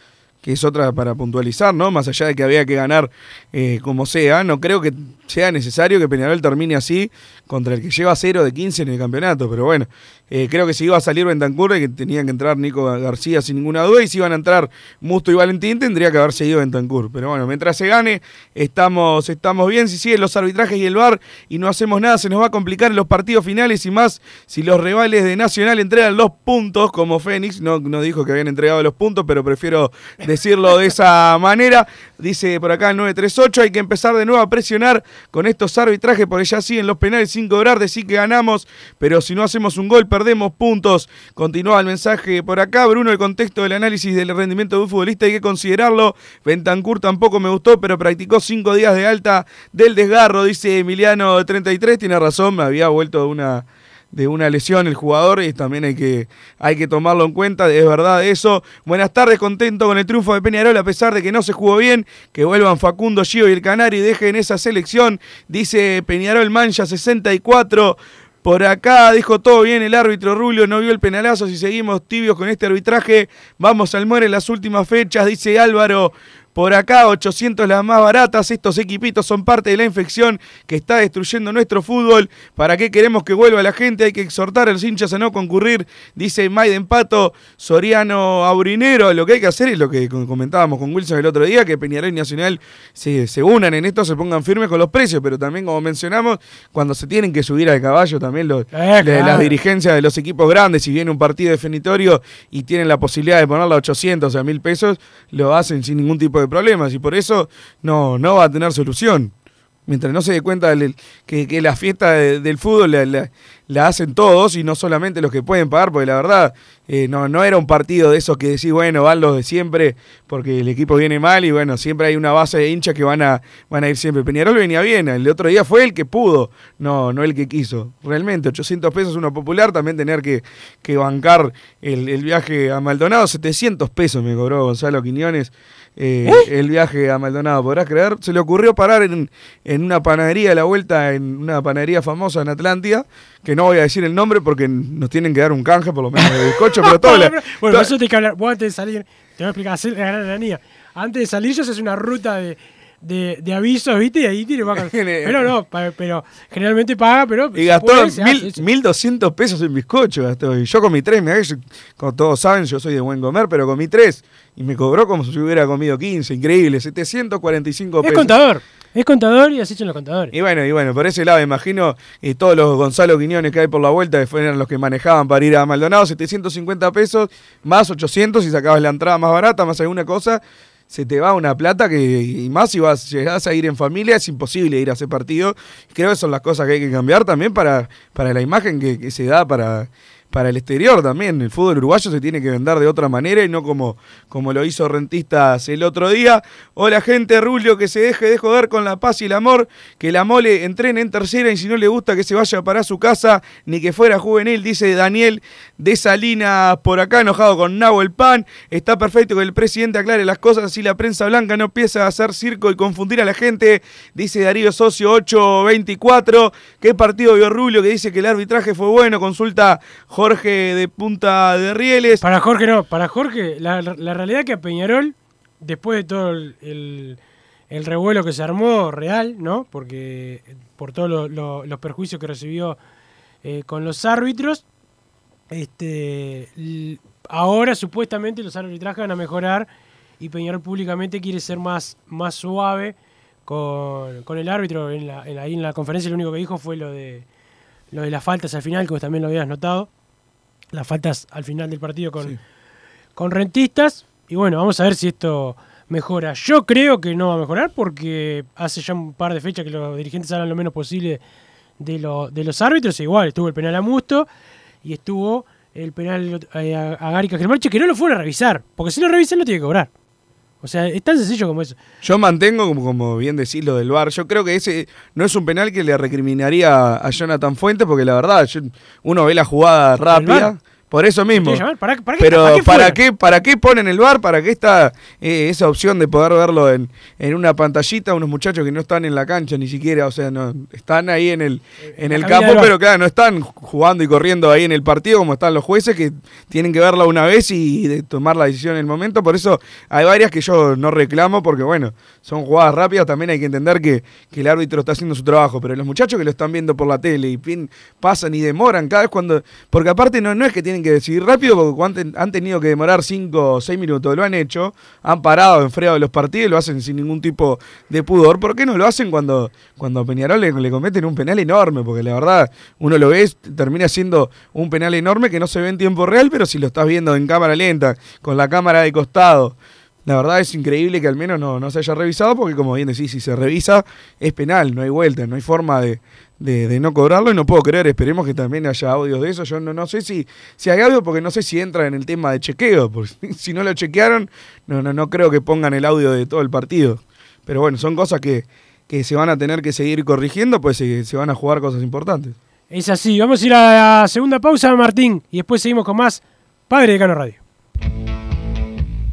Que es otra para puntualizar, ¿no? Más allá de que había que ganar eh, como sea, no creo que sea necesario que Peñarol termine así contra el que lleva 0 de 15 en el campeonato. Pero bueno, eh, creo que si iba a salir Bentancur y que tenían que entrar Nico García sin ninguna duda. Y si iban a entrar Musto y Valentín, tendría que haber seguido Bentancur. Pero bueno, mientras se gane, estamos, estamos bien. Si siguen los arbitrajes y el VAR y no hacemos nada, se nos va a complicar los partidos finales y más si los rivales de Nacional entregan los puntos, como Fénix. No, no dijo que habían entregado los puntos, pero prefiero decirlo de esa manera. Dice por acá el 938, hay que empezar de nuevo a presionar con estos arbitrajes, porque ya siguen los penales sin cobrar, decir que ganamos, pero si no hacemos un gol perdemos puntos. Continúa el mensaje por acá, Bruno, el contexto del análisis del rendimiento de un futbolista hay que considerarlo. Bentancur tampoco me gustó, pero practicó cinco días de alta del desgarro, dice Emiliano 33, tiene razón, me había vuelto de una de una lesión el jugador y también hay que, hay que tomarlo en cuenta, es verdad eso. Buenas tardes, contento con el triunfo de Peñarol a pesar de que no se jugó bien, que vuelvan Facundo, Gio y el Canario y dejen esa selección, dice Peñarol Mancha 64. Por acá dijo todo bien el árbitro Rulio, no vio el penalazo. Si seguimos tibios con este arbitraje, vamos al muere en las últimas fechas, dice Álvaro. Por acá, 800 las más baratas. Estos equipitos son parte de la infección que está destruyendo nuestro fútbol. ¿Para qué queremos que vuelva la gente? Hay que exhortar a los hinchas a no concurrir, dice Maiden Pato, Soriano Aurinero. Lo que hay que hacer es lo que comentábamos con Wilson el otro día, que Peñarol y Nacional se, se unan en esto, se pongan firmes con los precios, pero también, como mencionamos, cuando se tienen que subir al caballo, también los, claro. las dirigencias de los equipos grandes, si viene un partido definitorio y tienen la posibilidad de ponerla a 800 o a 1000 pesos, lo hacen sin ningún tipo de problemas y por eso no, no va a tener solución. mientras no se dé cuenta del- que, que la fiesta de- del fútbol la hacen todos y no solamente los que pueden pagar, porque la verdad eh, no, no era un partido de esos que decís, bueno, van los de siempre porque el equipo viene mal y bueno, siempre hay una base de hinchas que van a, van a ir siempre. Peñarol venía bien, el otro día fue el que pudo, no, no el que quiso. Realmente, 800 pesos uno popular, también tener que, que bancar el, el viaje a Maldonado, 700 pesos me cobró Gonzalo Quiñones. Eh, el viaje a Maldonado, ¿podrás creer? Se le ocurrió parar en, en una panadería a la vuelta, en una panadería famosa en Atlántida, que no voy a decir el nombre porque nos tienen que dar un canje por lo menos de bizcocho, pero todo [LAUGHS] la- bueno, eso te que hablar. Vos antes de salir, te voy a explicar, hacer la gran. Antes de salir, yo haces una ruta de, de, de avisos, ¿viste? Y ahí tiene vaca- [LAUGHS] Pero no, pero generalmente paga, pero. Y gastó puede, se hace mil, eso. 1.200 pesos en bizcocho. Gastó. Y yo comí tres, mirá yo- como todos saben, yo soy de buen comer, pero comí tres. Y me cobró como si hubiera comido 15. Increíble, 745 Es pesos. contador. Es contador y así son los contadores. Y bueno, y bueno, por ese lado, imagino eh, todos los Gonzalo Quiñones que hay por la vuelta, que fueron los que manejaban para ir a Maldonado, 750 pesos, más 800 si sacabas la entrada más barata, más alguna cosa, se te va una plata que, y más si vas, llegás a ir en familia, es imposible ir a ese partido. Creo que son las cosas que hay que cambiar también para, para la imagen que, que se da para, para el exterior también. El fútbol uruguayo se tiene que vender de otra manera y no como, como lo hizo Rentistas el otro día. Hola gente, Rulio, que se deje de joder con la paz y el amor, que la mole entrene en tercera y si no le gusta que se vaya para su casa, ni que fuera juvenil, dice Daniel de Salinas por acá, enojado con Nabo el Pan. Está perfecto que el presidente aclare las cosas así la prensa blanca no empieza a hacer circo y confundir a la gente, dice Darío Socio 824. ¿Qué partido vio Rulio que dice que el arbitraje fue bueno? Consulta Jorge de Punta de Rieles. Para Jorge no, para Jorge, la, la realidad que a Peñarol, después de todo el, el- el revuelo que se armó real, ¿no? Porque eh, por todos lo- lo- los perjuicios que recibió eh, con los árbitros, este, ahora supuestamente los arbitrajes van a mejorar y Peñarol públicamente quiere ser más, más suave con, con el árbitro. En la, en- ahí en la conferencia lo único que dijo fue lo de, lo de las faltas al final, que vos también lo habías notado. Las faltas al final del partido con, con rentistas. Y bueno, vamos a ver si esto mejora. Yo creo que no va a mejorar porque hace ya un par de fechas que los dirigentes hablan lo menos posible de, lo- de los árbitros. Igual estuvo el penal a Musto y estuvo el penal eh, a, a Cajelmarche, que no lo fueron a revisar. Porque si lo revisan, lo tiene que cobrar. O sea, es tan sencillo como eso. Yo mantengo, como, como bien decís, lo del VAR. Yo creo que ese no es un penal que le recriminaría a Jonathan Fuentes, porque la verdad, yo- uno ve la jugada rápida. Por eso mismo. ¿Para, para qué, Pero para qué ¿para fuera? qué, ¿para qué ponen el bar? ¿Para qué está eh, esa opción de poder verlo en, en una pantallita? Unos muchachos que no están en la cancha ni siquiera, o sea, no están ahí en el, en el campo, pero claro, no están jugando y corriendo ahí en el partido como están los jueces que tienen que verla una vez y de tomar la decisión en el momento. Por eso hay varias que yo no reclamo porque, bueno, son jugadas rápidas. También hay que entender que, que el árbitro está haciendo su trabajo, pero los muchachos que lo están viendo por la tele y pin- pasan y demoran cada vez cuando. Porque aparte no, no es que tienen que decidir rápido, porque han, tenido que demorar 5 o 6 minutos, lo han hecho, han parado, enfriado los partidos lo hacen sin ningún tipo de pudor. ¿Por qué no lo hacen cuando, cuando Peñarol le, le cometen un penal enorme? Porque la verdad, uno lo ve, termina siendo un penal enorme que no se ve en tiempo real, pero si lo estás viendo en cámara lenta, con la cámara de costado. La verdad es increíble que al menos no, no se haya revisado, porque como bien decís, si se revisa es penal, no hay vuelta, no hay forma de, de- no cobrarlo y no puedo creer, esperemos que también haya audios de eso. Yo no, no sé si, si hay audio porque no sé si entra en el tema de chequeo, [LAUGHS] porque si no lo chequearon, no, no, no creo que pongan el audio de todo el partido. Pero bueno, son cosas que, que se van a tener que seguir corrigiendo, pues se, se van a jugar cosas importantes. Es así. Vamos a ir a la segunda pausa, Martín, y después seguimos con más Padre de Cano Radio.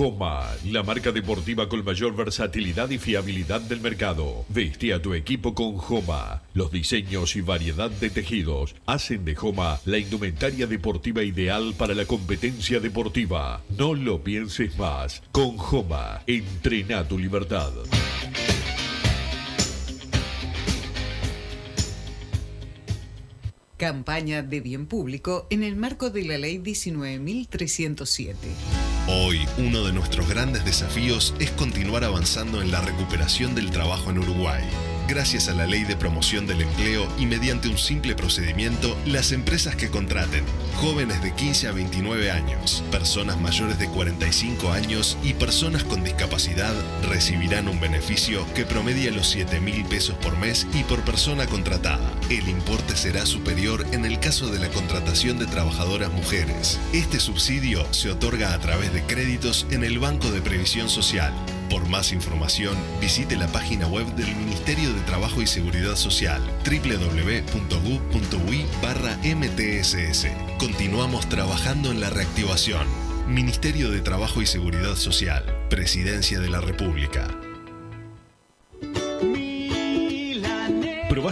Joma, la marca deportiva con mayor versatilidad y fiabilidad del mercado. Veste a tu equipo con Joma. Los diseños y variedad de tejidos hacen de Joma la indumentaria deportiva ideal para la competencia deportiva. No lo pienses más. Con Joma, entrena tu libertad. Campaña de bien público en el marco de la Ley 19.307. Hoy, uno de nuestros grandes desafíos es continuar avanzando en la recuperación del trabajo en Uruguay. Gracias a la ley de promoción del empleo y mediante un simple procedimiento, las empresas que contraten jóvenes de 15 a 29 años, personas mayores de 45 años y personas con discapacidad recibirán un beneficio que promedia los 7 mil pesos por mes y por persona contratada. El importe será superior en el caso de la contratación de trabajadoras mujeres. Este subsidio se otorga a través de créditos en el Banco de Previsión Social. Por más información, visite la página web del Ministerio de Trabajo y Seguridad Social, www.gu.ui barra MTSS. Continuamos trabajando en la reactivación. Ministerio de Trabajo y Seguridad Social, Presidencia de la República.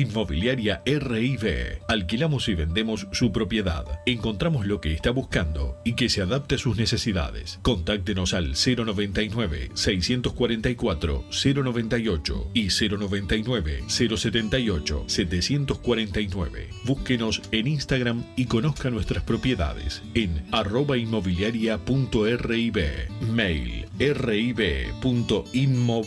Inmobiliaria RIB. Alquilamos y vendemos su propiedad. Encontramos lo que está buscando y que se adapte a sus necesidades. Contáctenos al 099 644 098 y 099 078 749. Búsquenos en Instagram y conozca nuestras propiedades en arroba inmobiliaria.rib. Mail rib.inmob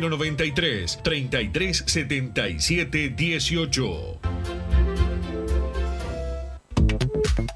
093 3377 18.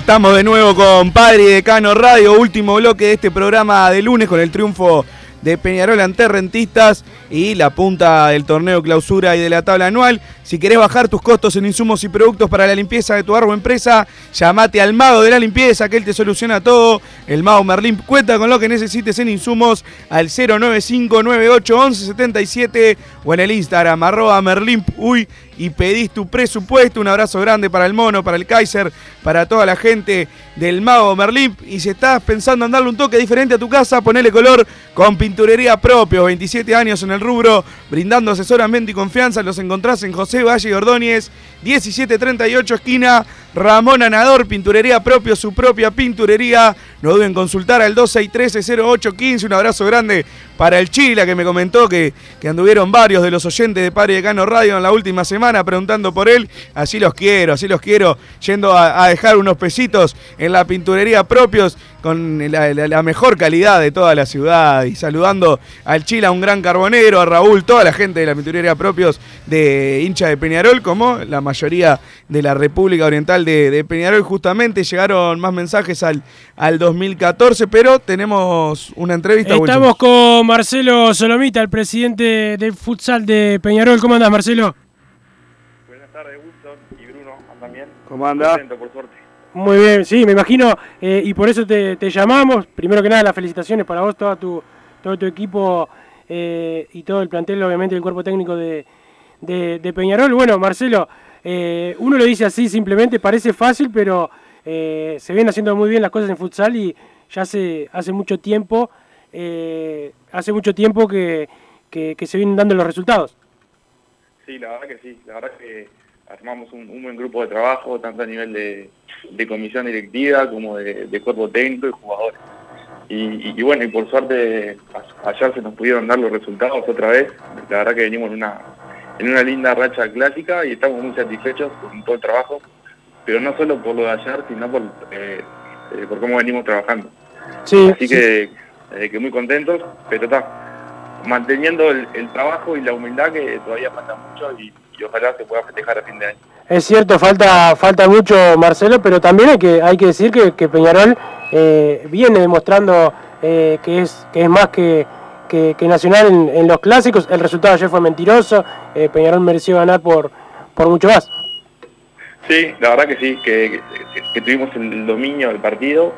Estamos de nuevo con Padre y Decano Radio, último bloque de este programa de lunes con el triunfo de Peñarol ante Rentistas y la punta del torneo clausura y de la tabla anual. Si querés bajar tus costos en insumos y productos para la limpieza de tu árbol empresa, llamate al mago de la limpieza que él te soluciona todo. El mago Merlín cuenta con lo que necesites en insumos al 095981177 o en el Instagram arroba uy y pedís tu presupuesto. Un abrazo grande para el mono, para el Kaiser, para toda la gente del Mago Merlimp. Y si estás pensando en darle un toque diferente a tu casa, ponele color con pinturería propio. 27 años en el rubro, brindando asesoramiento y confianza. Los encontrás en José Valle Ordóñez, 1738 esquina Ramón Anador, pinturería propio, su propia pinturería. No duden en consultar al 2613-0815. Un abrazo grande para el Chila que me comentó que, que anduvieron varios de los oyentes de Padre de Cano Radio en la última semana preguntando por él. Así los quiero, así los quiero, yendo a, dejar unos pesitos en la pinturería propios con la, mejor calidad de toda la ciudad y saludando al Chila, un gran carbonero, a Raúl, toda la gente de la pinturería propios de hincha de Peñarol, como la mayoría de la República Oriental de, Peñarol. Justamente llegaron más mensajes al, al 2014, pero tenemos una entrevista. Estamos con Marcelo Solomita, el presidente del futsal de Peñarol. ¿Cómo andas, Marcelo? Buenas tardes, Wilson y Bruno, ¿andan bien? ¿Cómo anda? Contento, por suerte. Muy bien, sí, me imagino, eh, y por eso te, te llamamos. Primero que nada, las felicitaciones para vos, todo tu, todo tu equipo eh, y todo el plantel, obviamente, el cuerpo técnico de, de- de Peñarol. Bueno, Marcelo, eh, uno lo dice así simplemente, parece fácil, pero eh, se vienen haciendo muy bien las cosas en futsal y ya hace, hace mucho tiempo, eh, hace mucho tiempo que, que- que se vienen dando los resultados. Sí, la verdad que sí, la verdad que armamos un, un buen grupo de trabajo, tanto a nivel de, de comisión directiva como de, de cuerpo técnico y jugadores. Y, y- y bueno, y por suerte a- ayer se nos pudieron dar los resultados otra vez, la verdad que venimos en una, en una linda racha clásica y estamos muy satisfechos con todo el trabajo, pero no solo por lo de ayer, sino por, eh, eh, por cómo venimos trabajando. Sí, Así que, eh, que muy contentos, pero está manteniendo el, el trabajo y la humildad que todavía falta mucho y, y ojalá se pueda festejar a fin de año. Es cierto, falta, falta mucho Marcelo, pero también hay que, hay que decir que, que Peñarol eh, viene demostrando eh, que, es, que es más que, que- que Nacional en, en los clásicos. El resultado ayer fue mentiroso, eh, Peñarol mereció ganar por, por mucho más. Sí, la verdad que sí, que, que- tuvimos el dominio del partido,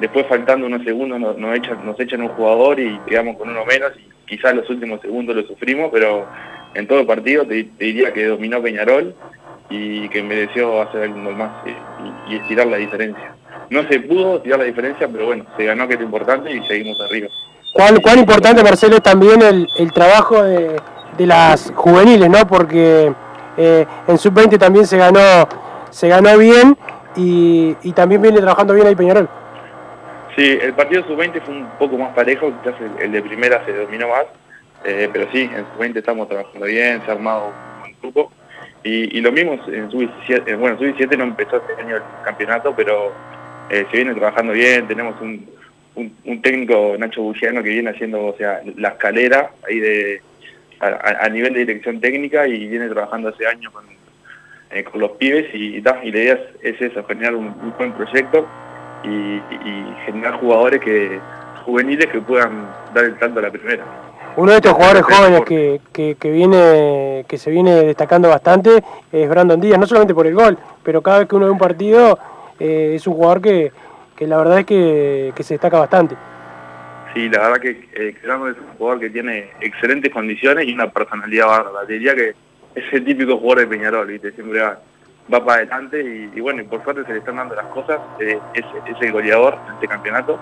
después faltando unos segundos nos, nos echan, nos echan un jugador y quedamos con uno menos y quizás los últimos segundos lo sufrimos, pero en todo partido te, te diría que dominó Peñarol y que mereció hacer un gol más y, y estirar la diferencia. No se pudo estirar la diferencia, pero bueno, se ganó que es lo importante y seguimos arriba. ¿Cuán, cuán importante, Marcelo, es también el, el trabajo de, de las juveniles, ¿no? Porque eh, en Sub-20 también se ganó, se ganó bien y, y también viene trabajando bien ahí Peñarol. Sí, el partido sub-20 fue un poco más parejo, quizás el, el de primera se dominó más, eh, pero sí, en sub-20 estamos trabajando bien, se ha armado un buen grupo. Y, lo mismo en sub-17, eh, bueno, sub-17 no empezó este año el campeonato, pero eh, se viene trabajando bien, tenemos un, un, técnico, Nacho Bugiano, que viene haciendo, o sea, la escalera ahí de a, nivel de dirección técnica y viene trabajando hace años con, los pibes y, y, y la idea es, es eso, generar un, buen proyecto y, y generar jugadores que juveniles que puedan dar el salto a la primera. Uno de estos jugadores jóvenes que, que, que viene que se viene destacando bastante es Brandon Díaz, no solamente por el gol, pero cada vez que uno ve un partido eh, es un jugador que, que la verdad es que, que se destaca bastante. Sí, la verdad que eh, Fernando es un jugador que tiene excelentes condiciones y una personalidad bárbara. Diría que es el típico jugador de Peñarol, ¿viste? Siempre va, va para adelante y, y bueno, y por suerte se le están dando las cosas. eh, es, es el goleador de este campeonato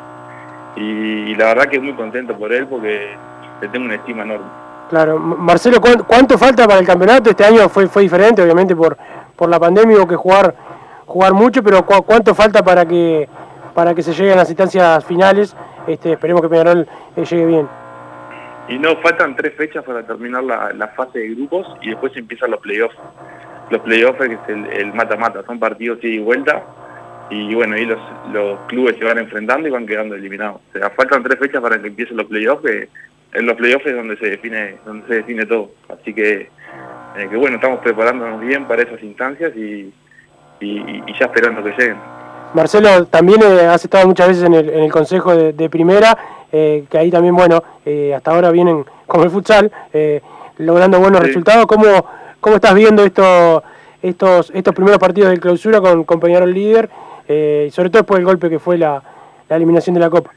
y, y la verdad que muy contento por él porque le tengo una estima enorme. Claro, Marcelo, ¿cuán- ¿cuánto falta para el campeonato? Este año fue, fue diferente, obviamente, por, por la pandemia, hubo que jugar, jugar mucho, pero ¿cu- ¿cuánto falta para que, para que se lleguen a las instancias finales? Este, esperemos que Peñarol eh, llegue bien. Y no, faltan tres fechas para terminar la, la fase de grupos y después empiezan los playoffs. Los playoffs que es el el mata-mata, son partidos ida y vuelta y bueno, ahí los, los clubes se van enfrentando y van quedando eliminados. O sea, faltan tres fechas para que empiecen los playoffs, que en los playoffs es donde se define, donde se define todo. Así que, eh, que bueno, estamos preparándonos bien para esas instancias y, y- y ya esperando que lleguen. Marcelo, también eh, has estado muchas veces en el, en el Consejo de, de Primera, eh, que ahí también, bueno, eh, hasta ahora vienen [LAUGHS] con el futsal, eh, logrando buenos Sí. resultados. ¿Cómo, ¿Cómo estás viendo esto, estos, estos primeros partidos de clausura con, con Peñarol líder, y sobre todo después del golpe que fue la, la eliminación de la Copa?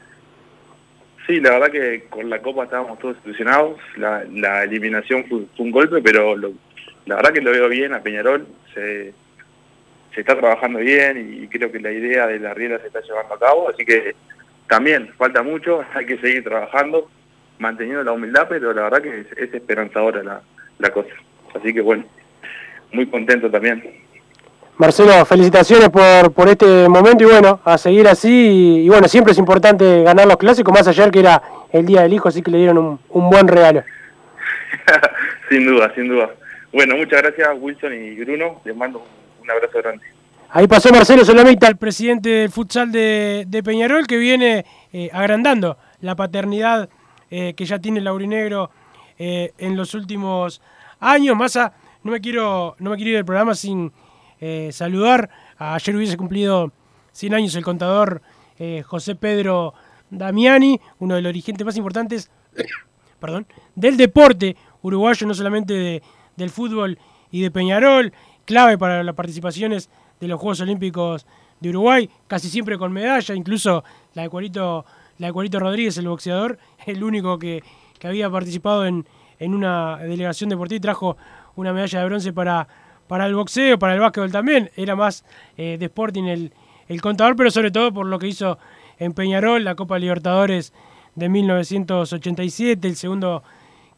Sí, la verdad que con la Copa estábamos todos ilusionados. La, la eliminación fue, un golpe, pero lo- la verdad que lo veo bien a Peñarol. Se, se está trabajando bien y creo que la idea de la riela se está llevando a cabo. Así que también falta mucho, [LAUGHS] hay que seguir trabajando, manteniendo la humildad, pero la verdad que es, es esperanzadora la, la cosa. Así que bueno, muy contento también. Marcelo, felicitaciones por, por este momento y bueno, a seguir así. Y, y bueno, siempre es importante ganar los clásicos, más ayer que era el Día del Hijo, así que le dieron un, un buen regalo. [LAUGHS] sin duda, sin duda. Bueno, muchas gracias Wilson y Bruno. Les mando un, abrazo grande. Ahí pasó Marcelo Solomita, el presidente del futsal de, de Peñarol, que viene eh, agrandando la paternidad eh, que ya tiene Laurinegro eh, en los últimos años. Massa, no me quiero, no me quiero ir del programa sin eh, saludar. Ayer hubiese cumplido 100 años el contador eh, José Pedro Damiani, uno de los dirigentes más importantes [COUGHS] perdón, del deporte uruguayo, no solamente de- del fútbol y de Peñarol, clave para las participaciones de los Juegos Olímpicos de Uruguay, casi siempre con medalla, incluso la de Cuarito, la de Cuarito Rodríguez, el boxeador, [LAUGHS] el único que, que había participado en, en una delegación deportiva y trajo una medalla de bronce para, para el boxeo, para el básquetbol también, era más eh, de Sporting el, el contador, pero sobre todo por lo que hizo en Peñarol, la Copa Libertadores de 1987, el segundo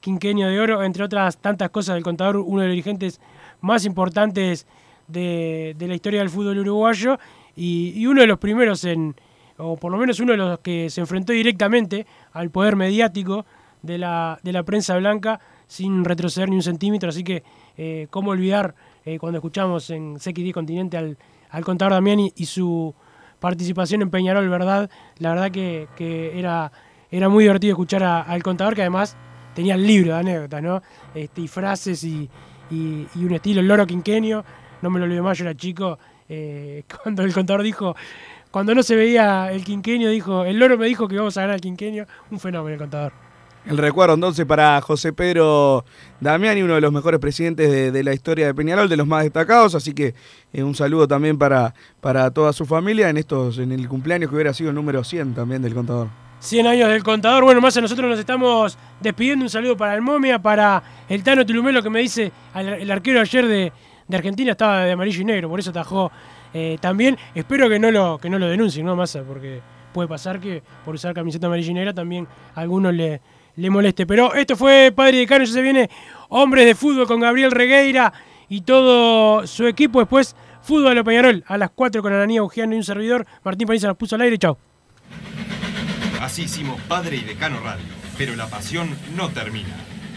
quinquenio de oro, entre otras tantas cosas del contador, uno de los dirigentes más importantes de, de la historia del fútbol uruguayo y, uno de los primeros en, o por lo menos uno de los que se enfrentó directamente al poder mediático de la, de la prensa blanca sin retroceder ni un centímetro, así que eh, cómo olvidar eh, cuando escuchamos en CXD Continente al, al contador Damiani y su participación en Peñarol, ¿verdad? La verdad que, que era, era muy divertido escuchar al contador, que además tenía el libro de anécdotas, ¿no? Este, y frases y, y- un estilo, el loro quinquenio, no me lo olvido más, yo era chico, eh, [LAUGHS] cuando el contador dijo, cuando no se veía el quinquenio, dijo, el loro me dijo que íbamos a ganar el quinquenio, un fenómeno el contador. El recuerdo entonces para José Pedro Damiani, uno de los mejores presidentes de, la historia de Peñarol, de los más destacados, así que eh, un saludo también para, para toda su familia en estos en el cumpleaños que hubiera sido el número 100 también del contador. 100 años del contador. Bueno, más nosotros nos estamos despidiendo. Un saludo para el Momia, para el Tano Tulumelo que me dice, el arquero ayer de, de Argentina estaba de amarillo y negro, por eso atajó eh, también. Espero que no lo que no lo denuncien, ¿no, Massa? Porque puede pasar que por usar camiseta amarilla y negra también a algunos le, le moleste. Pero esto fue Padre de Cano, ya se viene Hombres de Fútbol con Gabriel Regueira y todo su equipo. Después, Fútbol a Peñarol a las 4 con Ananía Ujiano y un servidor. Martín Paniza nos puso al aire. Chau. Así hicimos Padre y Decano Radio, pero la pasión no termina.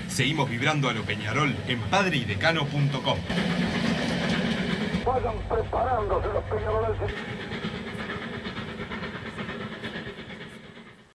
Seguimos vibrando a lo Peñarol en padreidecano.com. Vayan preparándose los peñaroles.